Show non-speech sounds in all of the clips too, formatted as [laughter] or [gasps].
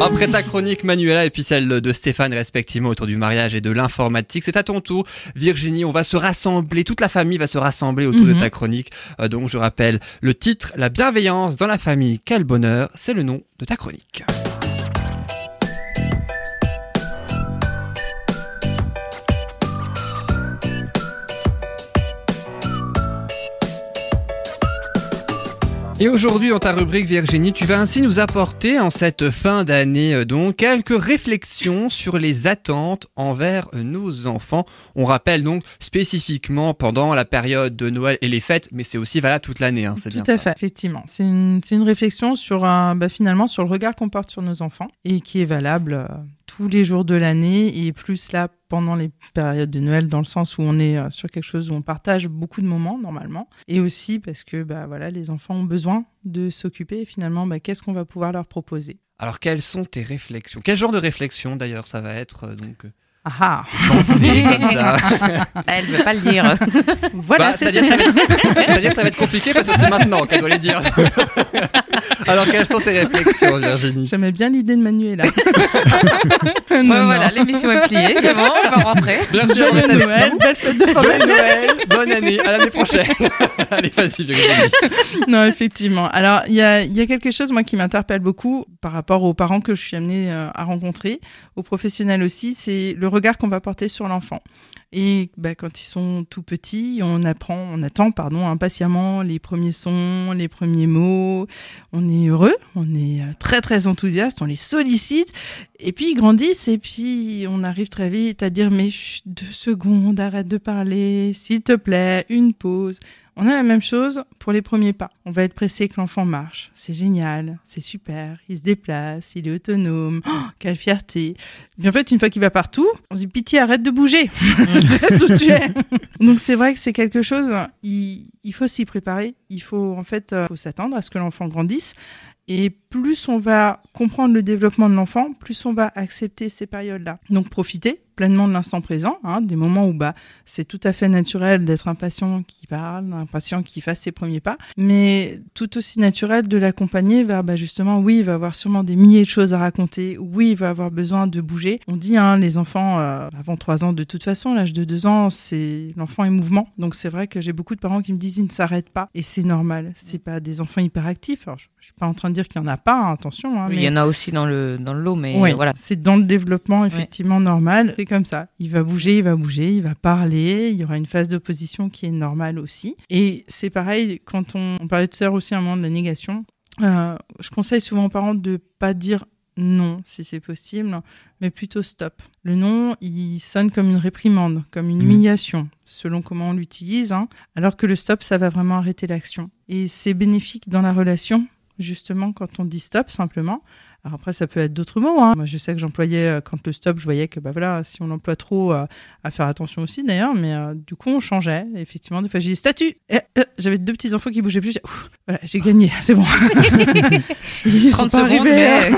Après ta chronique Manuela et puis celle de Stéphane respectivement autour du mariage et de l'informatique, c'est à ton tour Virginie, on va se rassembler, toute la famille va se rassembler autour de Mhm. ta chronique. Euh, donc je rappelle le titre La bienveillance dans la famille, quel bonheur, c'est le nom de ta chronique. Et aujourd'hui, dans ta rubrique Virginie, tu vas ainsi nous apporter en cette fin d'année euh, donc quelques réflexions sur les attentes envers euh, nos enfants. On rappelle donc spécifiquement pendant la période de Noël et les fêtes, mais c'est aussi valable toute l'année, hein, c'est Tout bien à ça. fait, effectivement. C'est une, c'est une réflexion sur, un- bah, finalement, sur le regard qu'on porte sur nos enfants et qui est valable euh, tous les jours de l'année. Et plus là pendant les périodes de Noël dans le sens où on est euh, sur quelque chose où on partage beaucoup de moments normalement. Et aussi parce que bah, voilà, les enfants ont besoin de s'occuper. Et finalement bah, qu'est-ce qu'on va pouvoir leur proposer? Alors quelles sont tes réflexions? Quel genre de réflexion d'ailleurs ça va être euh, donc euh, Ah ah pensée comme [laughs] ça Elle veut pas le dire. [laughs] Voilà, Bah, c'est ça. va c'est-à-dire que ça va être compliqué parce que c'est maintenant qu'elle doit les dire. [laughs] Alors quelles sont tes réflexions Virginie? J'aimais bien l'idée de Manuela. Ouais, Non, voilà, l'émission est pliée, c'est bon, on va rentrer. Bien sûr, Joyeux Noël, belle fête de fin de Noël. Bonne année, à prochaine. Allez, vas-y, Virginie. Non, effectivement. Alors, il y a, il y a quelque chose, moi, qui m'interpelle beaucoup par rapport aux parents que je suis amenée euh, à rencontrer, aux professionnels aussi, c'est le regard qu'on va porter sur l'enfant. Et bah, quand ils sont tout petits, on apprend, on attend, pardon, impatiemment les premiers sons, les premiers mots. On est heureux, on est euh, très très enthousiaste, on les sollicite. Et puis ils grandissent et puis on arrive très vite à dire mais deux secondes, arrête de parler, s'il te plaît, une pause. On a la même chose pour les premiers pas. On va être pressé que l'enfant marche. C'est génial, c'est super. Il se déplace, il est autonome. Oh, quelle fierté. Mais en fait, une fois qu'il va partout, on se dit pitié, arrête de bouger. [laughs] Reste où tu es. Donc c'est vrai que c'est quelque chose, il, il faut s'y préparer. Il faut en fait euh, faut s'attendre à ce que l'enfant grandisse. Et plus on va comprendre le développement de l'enfant, plus on va accepter ces périodes-là. Donc profiter pleinement de l'instant présent, hein, des moments où bah c'est tout à fait naturel d'être un patient qui parle, un patient qui fasse ses premiers pas, mais tout aussi naturel de l'accompagner vers bah justement oui il va avoir sûrement des milliers de choses à raconter, oui il va avoir besoin de bouger. On dit hein, les enfants euh, avant trois ans de toute façon, l'âge de deux ans c'est l'enfant est mouvement, donc c'est vrai que j'ai beaucoup de parents qui me disent ils ne s'arrêtent pas et c'est normal, c'est pas des enfants hyperactifs. Alors je, je suis pas en train de dire qu'il y en a pas, hein, attention. Hein, mais... Il y en a aussi dans le, dans le lot, mais Oui, voilà. c'est dans le développement effectivement normal. C'est comme ça. Il va bouger, il va bouger, il va parler. Il y aura une phase d'opposition qui est normale aussi. Et c'est pareil quand on, on parlait tout à l'heure aussi à un moment de la négation. euh, je conseille souvent aux parents de pas dire non si c'est possible, mais plutôt stop. Le non, il sonne comme une réprimande, comme une Mhm. humiliation, selon comment on l'utilise, hein, alors que le stop, ça va vraiment arrêter l'action. Et c'est bénéfique dans la relation, justement, quand on dit stop simplement. Alors après, ça peut être d'autres mots. Hein. Moi, je sais que j'employais, euh, quand le stop, je voyais que bah voilà, si on l'emploie trop, euh, à faire attention aussi d'ailleurs, mais euh, du coup, on changeait. Effectivement, des fois, j'ai dit statut. Eh, euh, J'avais deux petits enfants qui bougeaient plus. Ouf, voilà, j'ai gagné, [laughs] c'est bon. [laughs] Ils sont 30 pas secondes, arrivés,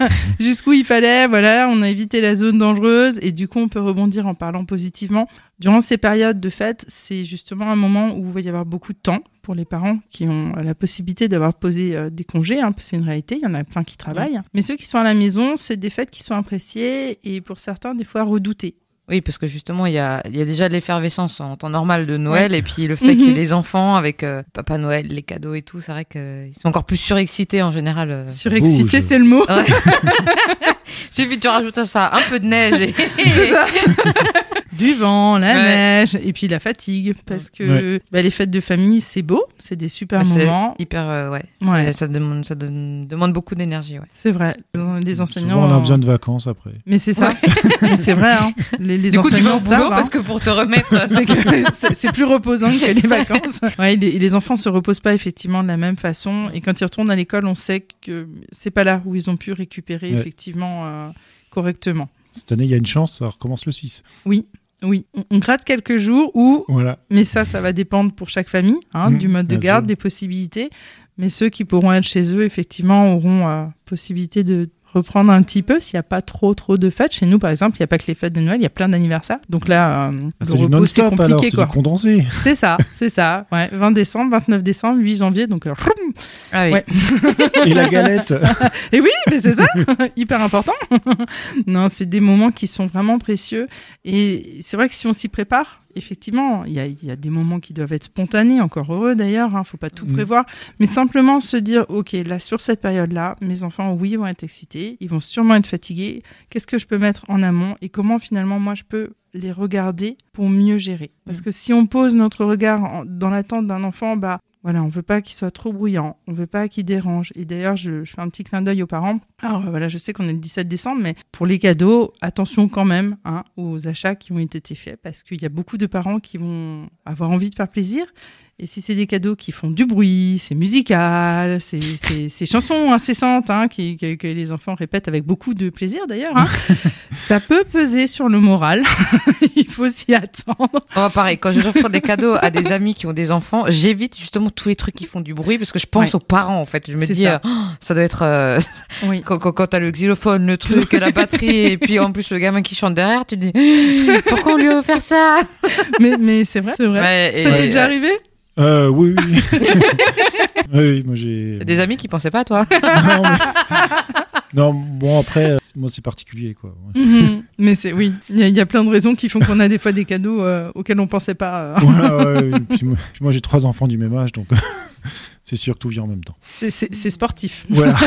mais [laughs] jusqu'où il fallait. Voilà, on a évité la zone dangereuse et du coup, on peut rebondir en parlant positivement. Durant ces périodes de fête, c'est justement un moment où il va y avoir beaucoup de temps pour les parents qui ont la possibilité d'avoir posé euh, des congés. Hein, c'est une réalité, il y en a plein qui travaillent. Mais ceux qui sont à la maison, c'est des fêtes qui sont appréciées et pour certains, des fois redoutées. Oui, parce que justement, il y a, il y a déjà de l'effervescence en temps normal de Noël, et puis le fait [laughs] qu'il y ait les enfants avec euh, Papa Noël, les cadeaux et tout, c'est vrai qu'ils sont encore plus surexcités en général. euh. Surexcité, bouge. c'est le mot. Ouais. [laughs] Suffit que tu rajoutes à ça un peu de neige et... [laughs] Du vent, la Ouais. neige et puis la fatigue parce que bah, les fêtes de famille c'est beau, c'est des super moments. hyper, euh, ouais. Ouais. C'est- Ça demande, ça donne- demande beaucoup d'énergie, ouais. C'est vrai, les enseignants. Souvent, on a euh, besoin de vacances après. Mais c'est ça. [laughs] C'est vrai, hein. les, les du coup, tu vas enseignants au boulot savent. hein. parce que pour te remettre... [laughs] C'est que c'est- c'est plus reposant que les [laughs] vacances. Ouais, les, les enfants se reposent pas effectivement de la même façon. Et quand ils retournent à l'école, on sait que c'est pas là où ils ont pu récupérer Ouais. effectivement euh, correctement. Cette année, il y a une chance, ça recommence le 6. Oui, oui. On, on gratte quelques jours ou Voilà. Mais ça, ça va dépendre pour chaque famille, hein, Mhm, du mode de garde, sûr. des possibilités. Mais ceux qui pourront être chez eux, effectivement, auront euh, possibilité de reprendre un petit peu s'il n'y a pas trop trop de fêtes. Chez nous, par exemple, il n'y a pas que les fêtes de Noël, il y a plein d'anniversaires. Donc là, euh, Ah, le repos, c'est compliqué c'est condensé. [laughs] C'est ça, c'est ça. Ouais, 20 décembre, 29 décembre, 8 janvier, donc euh, Ah oui. Ouais. Et la galette. [laughs] Et oui, mais c'est ça, [laughs] hyper important. non, c'est des moments qui sont vraiment précieux. Et c'est vrai que si on s'y prépare, effectivement, il y a, il y a des moments qui doivent être spontanés, encore heureux d'ailleurs, hein, faut pas tout Mm. prévoir. Mais simplement se dire, ok, là, sur cette période-là, mes enfants, oui, ils vont être excités, ils vont sûrement être fatigués. Qu'est-ce que je peux mettre en amont et comment finalement moi je peux les regarder pour mieux gérer? Parce Mm. que si on pose notre regard en- dans l'attente d'un enfant, bah voilà, on veut pas qu'il soit trop bruyant, on veut pas qu'il dérange. Et d'ailleurs, je, je fais un petit clin d'œil aux parents. Alors euh, voilà, je sais qu'on est le 17 décembre, mais pour les cadeaux, attention quand même hein, aux achats qui ont été faits, parce qu'il y a beaucoup de parents qui vont avoir envie de faire plaisir. Et si c'est des cadeaux qui font du bruit, c'est musical, c'est chansons incessantes hein, qui, que, que les enfants répètent avec beaucoup de plaisir d'ailleurs, hein, [laughs] ça peut peser sur le moral. [laughs] Il faut s'y attendre. Oh, pareil, quand j'offre des cadeaux à des amis qui ont des enfants, j'évite justement tous les trucs qui font du bruit parce que je pense Ouais. aux parents en fait. Je me dis, ça. euh, Oh, ça doit être euh, Oui. quand, quand, quand t'as le xylophone, le truc, la batterie et puis en plus le gamin qui chante derrière, tu te dis [gasps] pourquoi on lui a offert ça? Mais, mais c'est vrai, c'est vrai. Ouais, ça t'est déjà arrivé? Euh, oui, [laughs] oui. moi j'ai. C'est des amis qui pensaient pas à toi. [laughs] non, mais- non, bon après, moi c'est particulier quoi. Mhm. Mais c'est oui, il y, a- il y a plein de raisons qui font qu'on a des fois des cadeaux euh, auxquels on pensait pas. euh. Voilà, ouais, et puis moi, puis moi, j'ai trois enfants du même âge, donc c'est sûr que tout vient en même temps. C'est- sportif. Voilà. [laughs]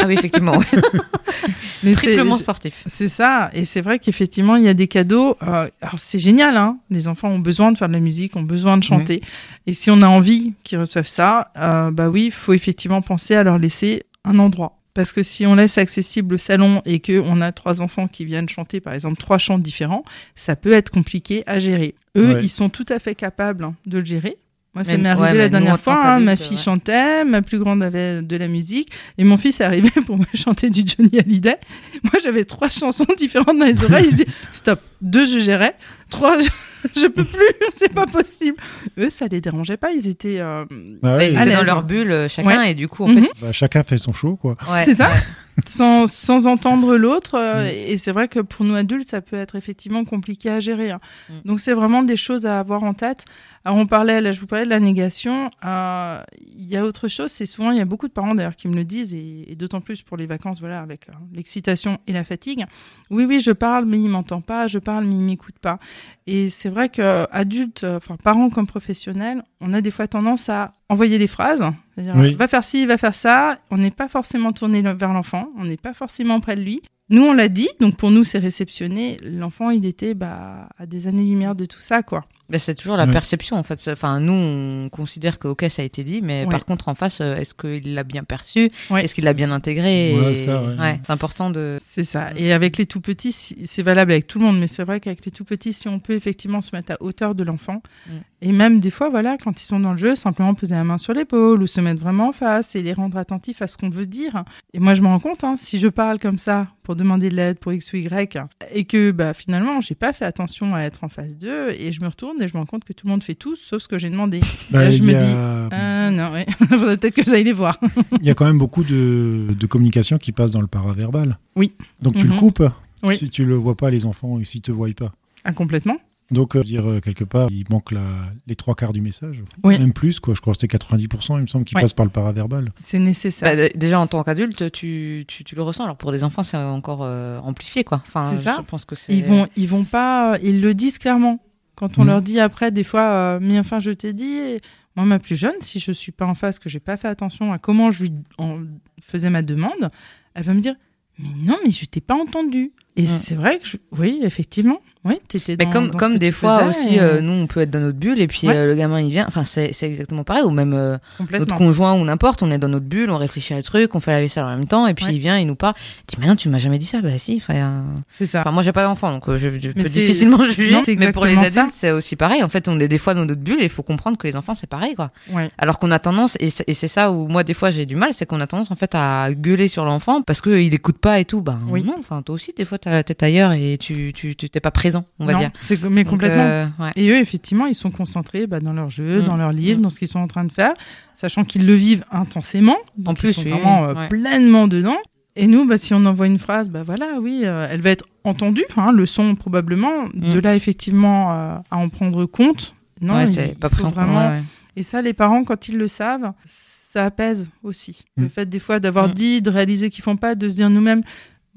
Ah oui, effectivement, ouais. [laughs] Mais c'est- triplement sportif. C'est ça, et c'est vrai qu'effectivement, il y a des cadeaux. euh, alors, c'est génial, hein. Les enfants ont besoin de faire de la musique, ont besoin de chanter. Et si on a envie qu'ils reçoivent ça, euh, bah oui, il faut effectivement penser à leur laisser un endroit. Parce que si on laisse accessible le salon et que on a trois enfants qui viennent chanter, par exemple, trois chants différents, ça peut être compliqué à gérer. Eux, Ouais. ils sont tout à fait capables hein, de le gérer. Moi, ça m'est arrivé la dernière fois. hein, ma qu'adultes, fille ouais. chantait, ma plus grande avait de la musique, et mon fils est arrivé [laughs] pour me chanter du Johnny Hallyday. Moi, j'avais trois chansons différentes dans les oreilles. Je dis stop. Deux, je gérais. Trois, je, [laughs] je peux plus. [laughs] C'est pas possible. Eux, ça les dérangeait pas. Ils étaient. euh, Bah ouais, Ils à étaient dans leur bulle euh, chacun et du coup, en Mhm. bah, chacun fait son show quoi. fait, ouais, C'est ça ouais. [laughs] sans, sans entendre l'autre. euh, Mm. Et c'est vrai que pour nous adultes, ça peut être effectivement compliqué à gérer. hein. Mm. Donc c'est vraiment des choses à avoir en tête. Alors on parlait, là je vous parlais de la négation. Euh, Il y a autre chose, c'est souvent, il y a beaucoup de parents d'ailleurs qui me le disent, et, et d'autant plus pour les vacances, voilà, avec euh, l'excitation et la fatigue. Oui, oui, je parle, mais il m'entend pas, je parle, mais il m'écoute pas. Et c'est vrai que adultes, euh, enfin parents comme professionnels, on a des fois tendance à envoyer des phrases, c'est-à-dire Oui. va faire ci, va faire ça. On n'est pas forcément tourné vers l'enfant, on n'est pas forcément près de lui. Nous, on l'a dit, donc pour nous, c'est réceptionné. L'enfant, il était bah, à des années-lumière de tout ça, quoi. Ben, c'est toujours la perception en fait. Enfin, nous, on considère que ok, ça a été dit, mais Ouais. par contre, en face, euh, est-ce qu'il l'a bien perçu? Ouais. Est-ce qu'il l'a bien intégré? Ouais, Et- ça, ouais. c'est important de. C'est ça. Et avec les tout petits, c'est valable avec tout le monde, mais c'est vrai qu'avec les tout petits, si on peut effectivement se mettre à hauteur de l'enfant, Mm. Et même des fois, voilà, quand ils sont dans le jeu, simplement poser la main sur l'épaule ou se mettre vraiment en face et les rendre attentifs à ce qu'on veut dire. Et moi, je me rends compte, hein, si je parle comme ça pour demander de l'aide pour X ou Y, et que bah, finalement, j'ai pas fait attention à être en face d'eux, et je me retourne et je me rends compte que tout le monde fait tout sauf ce que j'ai demandé. Bah, Là, je me a- dis, Ah [laughs] non, ouais. [laughs] faudrait peut-être que j'aille les voir. Il y a quand même beaucoup de, de communication qui passe dans le paraverbal. Oui. Donc tu Mhm. le coupes Oui. si tu le vois pas les enfants et s'ils te voient pas. Ah, complètement. Donc euh, dire euh, quelque part, il manque la, les trois quarts du message. Oui. Même plus quoi. Je crois que c'était 90%, il me semble, qui Ouais. passe par le paraverbal. C'est nécessaire. Bah, déjà en tant qu'adulte, tu, tu, tu le ressens. Alors pour des enfants, c'est encore euh, amplifié quoi. Enfin, C'est ça. Je pense que c'est. Ils vont, ils vont pas, ils le disent clairement. Quand on Mhm. leur dit après, des fois, euh, mais enfin, je t'ai dit. et Moi, ma plus jeune, si je suis pas en face, que j'ai pas fait attention à comment je lui en faisais ma demande, elle va me dire, mais non, mais je t'ai pas entendu. Et Mhm. c'est vrai que, je- oui, effectivement, oui, t'étais Mais dans, comme, dans comme des fois aussi, et- euh, nous, on peut être dans notre bulle et puis Ouais. euh, le gamin il vient. Enfin, c'est c'est exactement pareil. Ou même euh, notre conjoint ou n'importe, on est dans notre bulle, on réfléchit à un truc, on fait la vaisselle en même temps et puis Ouais. il vient, il nous parle. Il dit, mais non, tu m'as jamais dit ça. Bah si. Enfin, C'est ça. Enfin, moi, j'ai pas d'enfant, donc euh, je, je peux difficilement juger. non, Mais pour les adultes, c'est aussi pareil. En fait, on est des fois dans notre bulle et il faut comprendre que les enfants, c'est pareil, quoi. Ouais. Alors qu'on a tendance, et c'est et c'est ça où moi, des fois, j'ai du mal, c'est qu'on a tendance, en fait, à gueuler sur l'enfant parce qu'il écoute pas et tout. Ben Oui. non, enfin, toi aussi, des fois, t'as la tête ailleurs et tu tu tu t'es pas présent, on va Non, dire. c'est mais Donc, complètement. euh, ouais. Et eux, effectivement, ils sont concentrés bah, dans leur jeu, Mm. dans leur livre, Mm. dans ce qu'ils sont en train de faire, sachant qu'ils le vivent intensément. Donc En ils plus, sont oui, vraiment euh, ouais. pleinement dedans. Et nous, bah, si on envoie une phrase, bah voilà, oui, euh, elle va être entendue, hein, le son probablement. De Mm. là, effectivement, euh, à en prendre compte. Non, ouais, c'est pas pris en compte. vraiment. ouais, ouais. Et ça, les parents, quand ils le savent, ça apaise aussi. Le Mm. fait des fois d'avoir Mm. dit, de réaliser qu'ils font pas, de se dire nous-mêmes,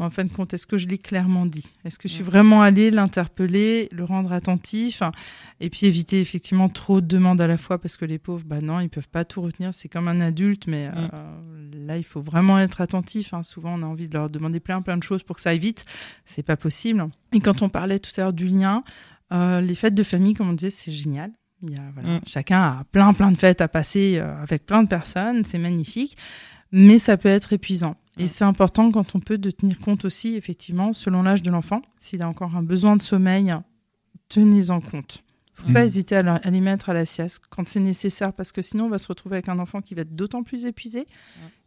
en fin de compte, est-ce que je l'ai clairement dit? Est-ce que je suis Mm. vraiment allée l'interpeller, le rendre attentif? Et puis éviter effectivement trop de demandes à la fois parce que les pauvres, bah non, ils peuvent pas tout retenir. C'est comme un adulte, mais Mm. euh, là, il faut vraiment être attentif. hein. Souvent, on a envie de leur demander plein, plein de choses pour que ça aille vite. C'est pas possible. Et quand on parlait tout à l'heure du lien, euh, les fêtes de famille, comme on disait, c'est génial. Il y a, voilà, Mm. Chacun a plein, plein de fêtes à passer euh, avec plein de personnes. C'est magnifique. Mais ça peut être épuisant. Et c'est important quand on peut de tenir compte aussi, effectivement, selon l'âge de l'enfant. S'il a encore un besoin de sommeil, tenez-en compte. faut Mm. pas hésiter à, à les mettre à la sieste quand c'est nécessaire, parce que sinon on va se retrouver avec un enfant qui va être d'autant plus épuisé,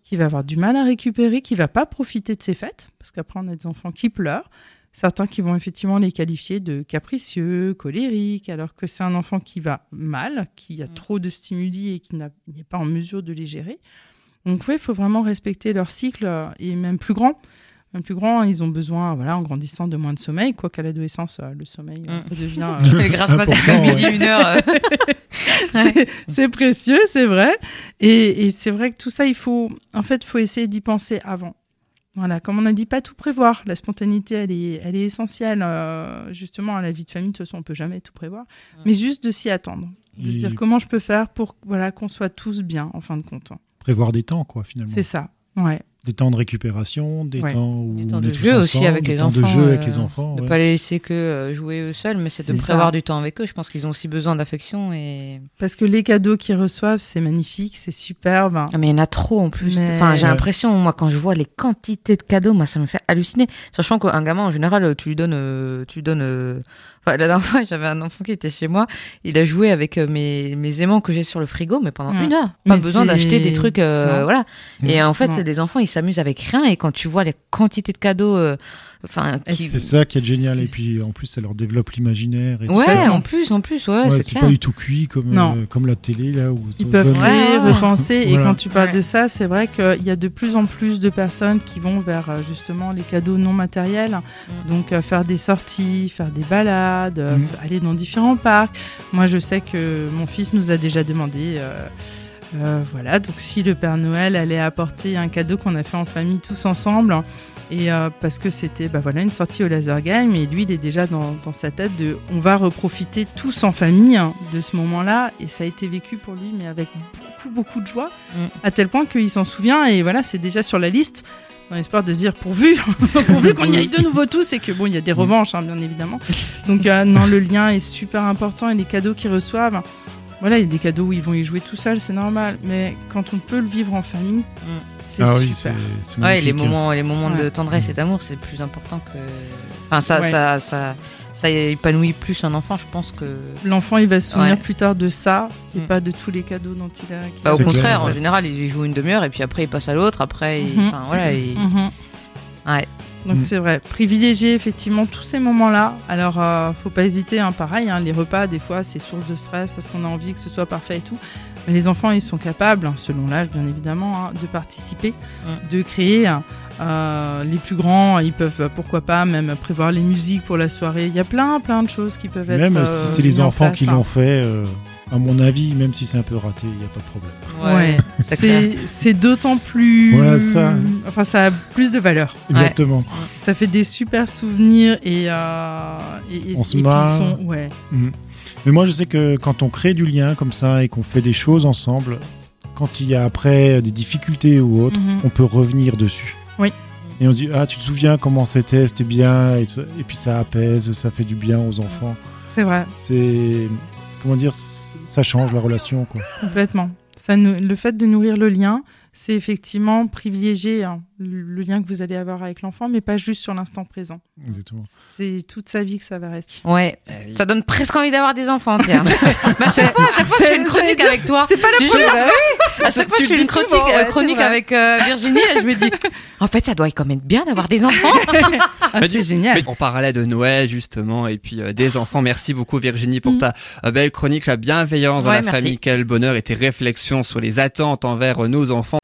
qui va avoir du mal à récupérer, qui va pas profiter de ses fêtes, parce qu'après on a des enfants qui pleurent, certains qui vont effectivement les qualifier de capricieux, colériques, alors que c'est un enfant qui va mal, qui a Mm. trop de stimuli et qui n'est pas en mesure de les gérer. Donc oui, il faut vraiment respecter leur cycle, euh, et même plus grand. Même plus grand, ils ont besoin, voilà, en grandissant, de moins de sommeil, quoi qu'à l'adolescence, euh, le sommeil euh, Mm. redevient [laughs] euh, Grâce à midi, une heure. euh. [laughs] c'est- précieux, c'est vrai. Et, et c'est vrai que tout ça, il faut, en fait, faut essayer d'y penser avant. Voilà, comme on a dit, pas tout prévoir. La spontanéité, elle est, elle est essentielle, euh, justement, à la vie de famille. De toute façon, on peut jamais tout prévoir, mais juste de s'y attendre, de se dire comment je peux faire pour, voilà, qu'on soit tous bien, en fin de compte. Prévoir des temps, quoi, finalement. C'est ça. Ouais. Des temps de récupération, des Ouais. temps où Des temps on de jeu aussi ensemble, avec des les temps de enfants, jeu avec euh, les enfants. Ne ouais. pas les laisser que euh, jouer eux seuls, mais c'est de prévoir ça. du temps avec eux. Je pense qu'ils ont aussi besoin d'affection et. Parce que les cadeaux qu'ils reçoivent, c'est magnifique, c'est superbe. Ah, mais il y en a trop en plus. Mais- Enfin, j'ai Ouais. l'impression, moi, quand je vois les quantités de cadeaux, moi, ça me fait halluciner. Sachant qu'un gamin, en général, tu lui donnes, euh, tu lui donnes. euh, Enfin, la dernière fois, j'avais un enfant qui était chez moi. Il a joué avec euh, mes, mes aimants que j'ai sur le frigo, mais pendant Ouais. une heure. Pas Mais besoin d'acheter des trucs, euh, voilà. Et en fait, les enfants, ils s'amusent avec rien. Et quand tu vois les quantités de cadeaux, euh, enfin, Et qui... C'est ça qui est génial. Et puis, en plus, ça leur développe l'imaginaire. et ouais, en plus, en plus, ouais, Ouais, c'est pas du tout cuit comme, euh, comme la télé, là. Où Ils peuvent Ouais, repenser. Voilà. Et quand tu parles Ouais. de ça, c'est vrai qu'il y a de plus en plus de personnes qui vont vers euh, justement les cadeaux non matériels. Mm. Donc euh, faire des sorties, faire des balades, euh, Mm. aller dans différents parcs. Moi, je sais que mon fils nous a déjà demandé. euh, euh, voilà, donc si le Père Noël allait apporter un cadeau qu'on a fait en famille tous ensemble, et euh, parce que c'était bah voilà une sortie au laser game, et lui il est déjà dans, dans sa tête de on va reprofiter tous en famille hein, de ce moment-là, et ça a été vécu pour lui, mais avec beaucoup beaucoup de joie, Mm. à tel point qu'il s'en souvient, et voilà c'est déjà sur la liste. Dans l'espoir de se dire pourvu, [laughs] pourvu qu'on y aille de nouveau tous et que bon, il y a des revanches, hein, bien évidemment. Donc euh, non, le lien est super important et les cadeaux qu'ils reçoivent, voilà, il y a des cadeaux où ils vont y jouer tout seuls, c'est normal. Mais quand on peut le vivre en famille, c'est Ah oui, super. c'est c'est Ouais, les magnifique. moments, les moments de tendresse et d'amour, c'est plus important que. Enfin, ça, Ouais. ça, ça, ça épanouit plus un enfant, je pense que. L'enfant, il va se souvenir Ouais. plus tard de ça et Mm. pas de tous les cadeaux dont il a. Bah, au contraire, clair, en fait. général, il joue une demi-heure et puis après il passe à l'autre. Après, il- Mhm. enfin voilà. il- Mhm. Ouais. Donc Mm. c'est vrai, privilégier effectivement tous ces moments-là. Alors, euh, faut pas hésiter, hein, pareil, hein, les repas, des fois, c'est source de stress parce qu'on a envie que ce soit parfait et tout. Mais les enfants, ils sont capables, hein, selon l'âge bien évidemment, hein, de participer, Mm. de créer. Euh, les plus grands, ils peuvent, euh, pourquoi pas, même prévoir les musiques pour la soirée. Il y a plein, plein de choses qui peuvent être. Même euh, si c'est les en enfants place, qui hein. l'ont fait, euh, à mon avis, même si c'est un peu raté, il n'y a pas de problème. Ouais, c'est d'autant plus. Voilà, ça. Enfin, ça a plus de valeur. Exactement. Ça fait des super souvenirs et. euh, et, et- On se marre. sont- ouais. Mhm. Mais moi, je sais que quand on crée du lien comme ça et qu'on fait des choses ensemble, quand il y a après des difficultés ou autre, Mhm. on peut revenir dessus. Oui. Et on dit ah tu te souviens comment c'était, c'était bien et, et puis ça apaise, ça fait du bien aux enfants. C'est vrai, C'est comment dire, ça change la relation quoi. complètement. Le fait de nourrir le lien, c'est effectivement privilégier hein, le, lien que vous allez avoir avec l'enfant, mais pas juste sur l'instant présent. Exactement. C'est toute sa vie que ça va rester. Ouais, ça donne presque envie d'avoir des enfants, tiens. [laughs] Mais à chaque fois, à chaque fois que je fais une chronique avec toi, C'est pas la première fois. à chaque fois que je fais une chronique, souvent, euh, ouais, chronique avec euh, Virginie, et je me dis, en fait, ça doit quand même bien d'avoir des enfants. [laughs] Ah, Mais c'est génial. on parlait de Noël justement et puis euh, des enfants. Merci beaucoup Virginie pour Mhm. ta euh, belle chronique, la bienveillance dans la merci. famille, quel bonheur et tes réflexions sur les attentes envers euh, nos enfants.